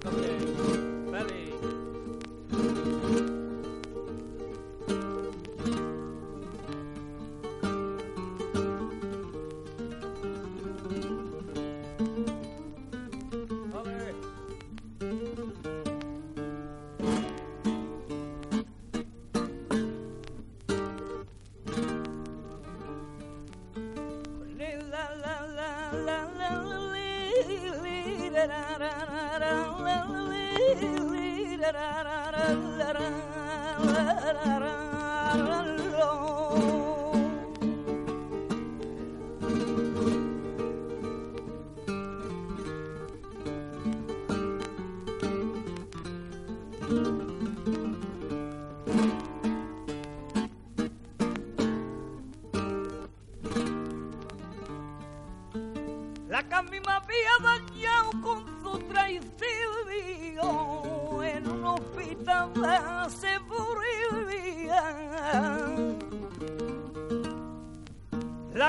Fernando Cabrera. Belly. la la la La camima había dañado con su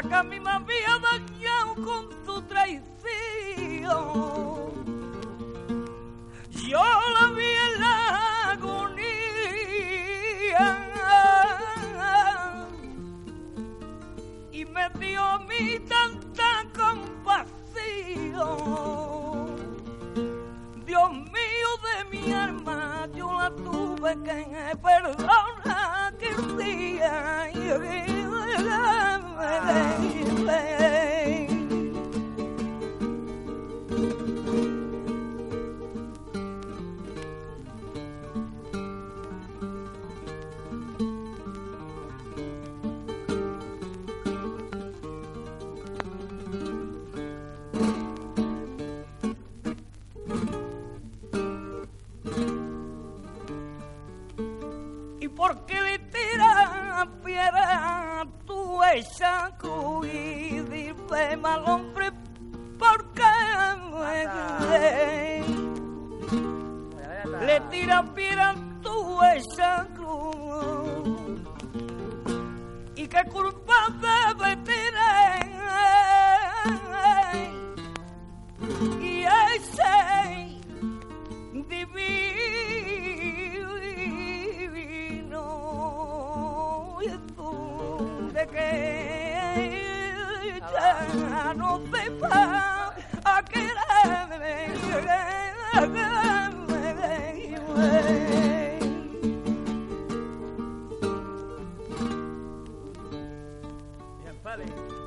La que a mí me había dañado con su traición. Yo la vi en la agonía y me dio a mí tanta compasión. Dios mío de mi alma, yo la tuve que perdonar ¿Y por qué le tiras piedra tu cruz y dice mal hombre? ¿Por qué le tiras piedra tu cruz? ¿Y qué culpa debe no vale.